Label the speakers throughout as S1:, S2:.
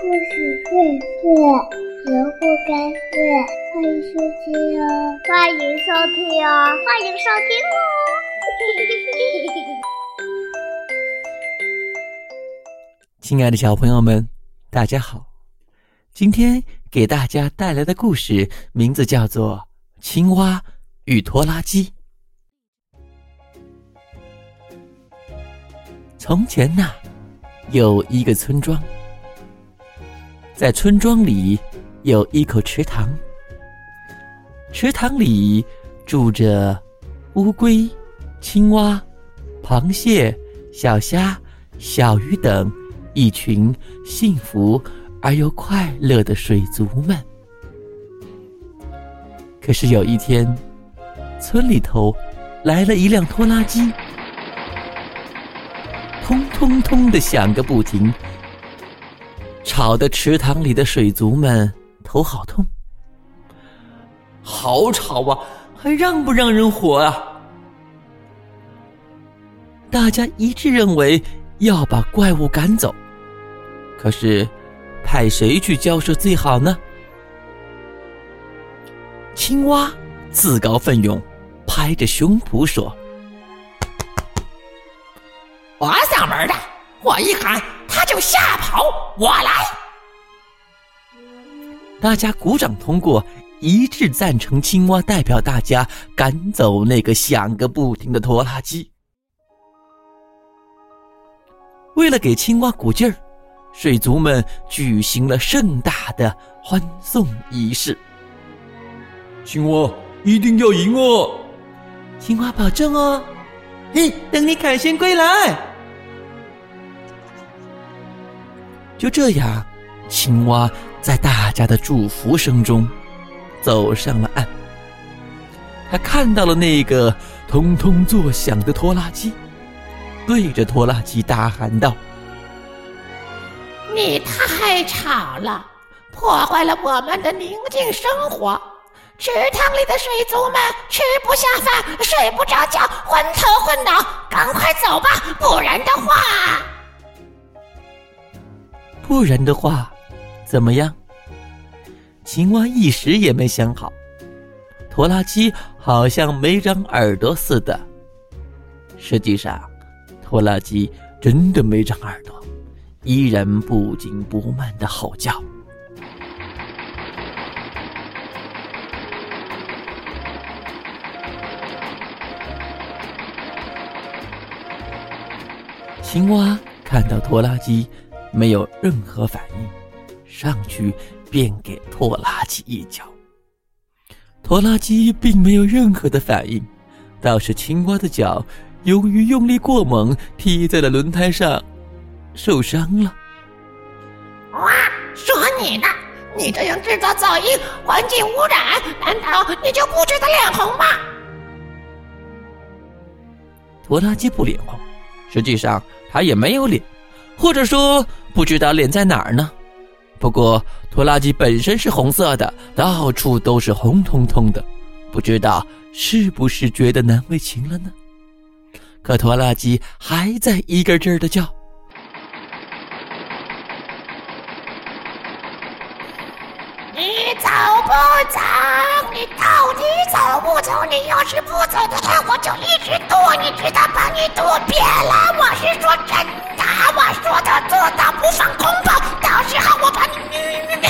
S1: 故事荟萃，萝卜开会，欢迎收听哦！
S2: 欢迎收听哦！欢迎收听哦！
S3: 亲爱的小朋友们，大家好！今天给大家带来的故事名字叫做《青蛙与拖拉机》。从前呐，有一个村庄。在村庄里有一口池塘，池塘里住着乌龟、青蛙、螃蟹、小虾、小鱼等一群幸福而又快乐的水族们。可是有一天，村里头来了一辆拖拉机，通通通的响个不停。吵得池塘里的水族们头好痛，好吵啊！还让不让人活啊？大家一致认为要把怪物赶走，可是派谁去交涉最好呢？青蛙自告奋勇，拍着胸脯说：“
S4: 我上门的，我一喊。”他就吓跑，我来。
S3: 大家鼓掌通过，一致赞成青蛙代表大家赶走那个响个不停的拖拉机。为了给青蛙鼓劲儿，水族们举行了盛大的欢送仪式。
S5: 青蛙一定要赢哦！
S3: 青蛙保证哦！嘿，等你凯旋归来。就这样，青蛙在大家的祝福声中走上了岸。他看到了那个通通作响的拖拉机，对着拖拉机大喊道：“
S4: 你太吵了，破坏了我们的宁静生活。池塘里的水族们吃不下饭，睡不着觉，昏头昏脑。赶快走吧，不然的话……”
S3: 不然的话，怎么样？青蛙一时也没想好。拖拉机好像没长耳朵似的。实际上，拖拉机真的没长耳朵，依然不紧不慢的吼叫。青蛙看到拖拉机。没有任何反应，上去便给拖拉机一脚。拖拉机并没有任何的反应，倒是青蛙的脚由于用力过猛，踢在了轮胎上，受伤了。
S4: 哇！说你呢？你这样制造噪音、环境污染，难道你就不觉得脸红吗？
S3: 拖拉机不脸红，实际上他也没有脸。或者说，不知道脸在哪儿呢？不过拖拉机本身是红色的，到处都是红彤彤的，不知道是不是觉得难为情了呢？可拖拉机还在一个劲儿的叫。
S4: 你走不走？你到底走不走？你要是不走的话，我就一直剁你，直到把你剁扁了。我是说真的，不放空炮，到时候我把你……你你你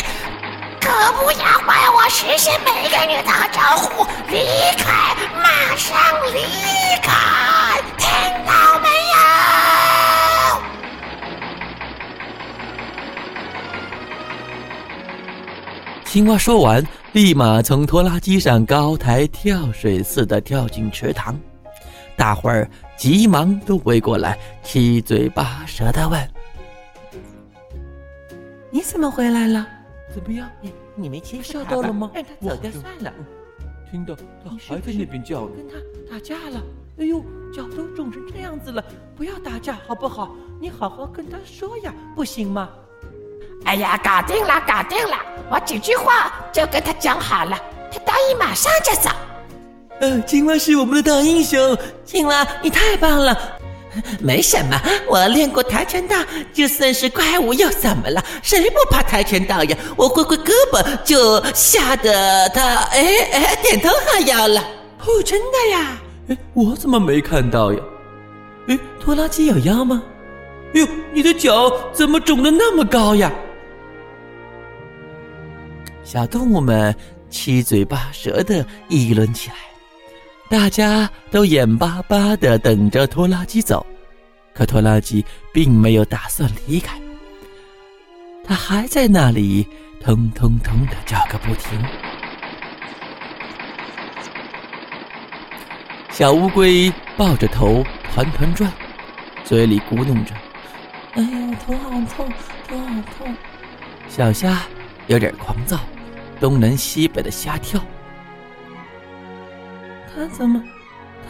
S4: 可不要怪我实现没跟你打招呼，离开，马上离开，听到没有？
S3: 青蛙说完。立马从拖拉机上高台跳水似的跳进池塘，大伙儿急忙都围过来，七嘴八舌的问：“你怎么回来了？怎么样？你你没欺负到了吗？
S4: 让他走掉算了。
S5: 听到他还在那边叫呢，
S3: 跟他打架了？哎呦，脚都肿成这样子了，不要打架好不好？你好好跟他说呀，不行吗？”
S4: 哎呀，搞定了，搞定了！我几句话就跟他讲好了，他答应马上就走。
S3: 呃，青蛙是我们的大英雄，青蛙你太棒了！没什么，我练过跆拳道，就算是怪物又怎么了？谁不怕跆拳道呀？我挥挥胳膊就吓得他哎哎点头哈腰了。哦，真的呀？
S5: 哎，我怎么没看到呀？
S3: 哎，拖拉机有腰吗？
S5: 哎呦，你的脚怎么肿得那么高呀？
S3: 小动物们七嘴八舌的议论起来，大家都眼巴巴的等着拖拉机走，可拖拉机并没有打算离开，它还在那里腾腾腾的叫个不停。小乌龟抱着头团团转，嘴里咕哝着：“哎呀，头好痛，头好痛。”小虾有点狂躁。东南西北的瞎跳，他怎么，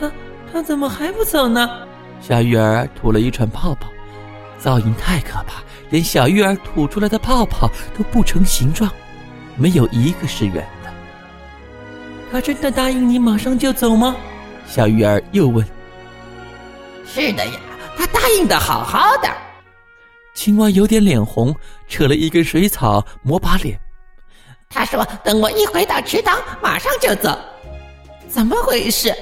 S3: 他他怎么还不走呢？小鱼儿吐了一串泡泡，噪音太可怕，连小鱼儿吐出来的泡泡都不成形状，没有一个是圆的。他真的答应你马上就走吗？小鱼儿又问。
S4: 是的呀，他答应的好好的。
S3: 青蛙有点脸红，扯了一根水草抹把脸。
S4: 他说：“等我一回到池塘，马上就走。”怎么回事？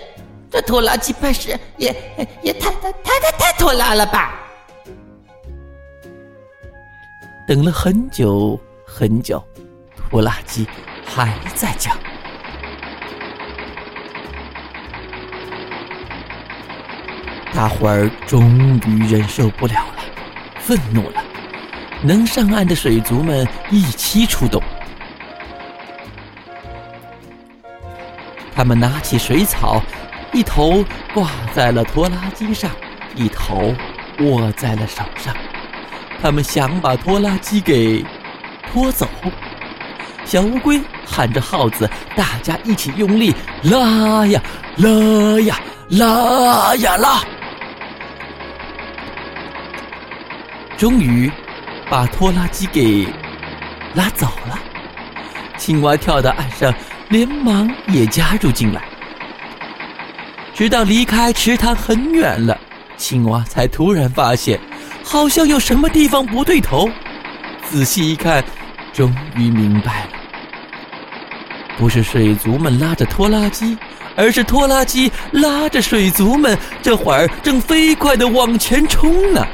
S4: 这拖拉机办事也也太太太太太拖拉了吧？
S3: 等了很久很久，拖拉机还在叫。大伙儿终于忍受不了了，愤怒了。能上岸的水族们一起出动。他们拿起水草，一头挂在了拖拉机上，一头握在了手上。他们想把拖拉机给拖走。小乌龟喊着号子，大家一起用力拉呀拉呀拉呀拉，终于把拖拉机给拉走了。青蛙跳到岸上。连忙也加入进来，直到离开池塘很远了，青蛙才突然发现，好像有什么地方不对头。仔细一看，终于明白了，不是水族们拉着拖拉机，而是拖拉机拉着水族们，这会儿正飞快的往前冲呢。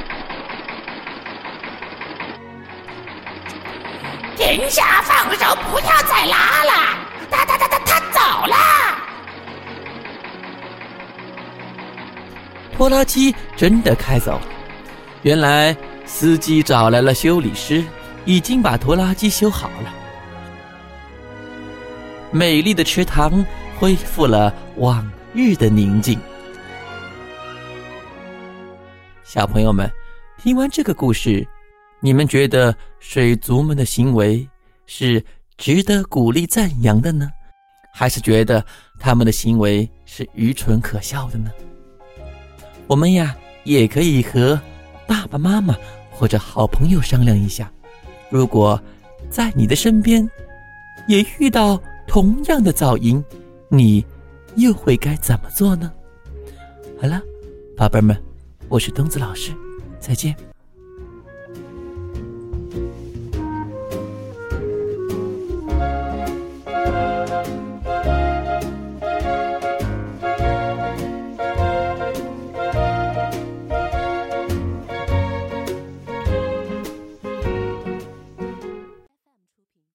S4: 停下，放手，不要再拉了。他他他他走了！
S3: 拖拉机真的开走了。原来司机找来了修理师，已经把拖拉机修好了。美丽的池塘恢复了往日的宁静。小朋友们，听完这个故事，你们觉得水族们的行为是？值得鼓励赞扬的呢，还是觉得他们的行为是愚蠢可笑的呢？我们呀，也可以和爸爸妈妈或者好朋友商量一下，如果在你的身边也遇到同样的噪音，你又会该怎么做呢？好了，宝贝们，我是东子老师，再见。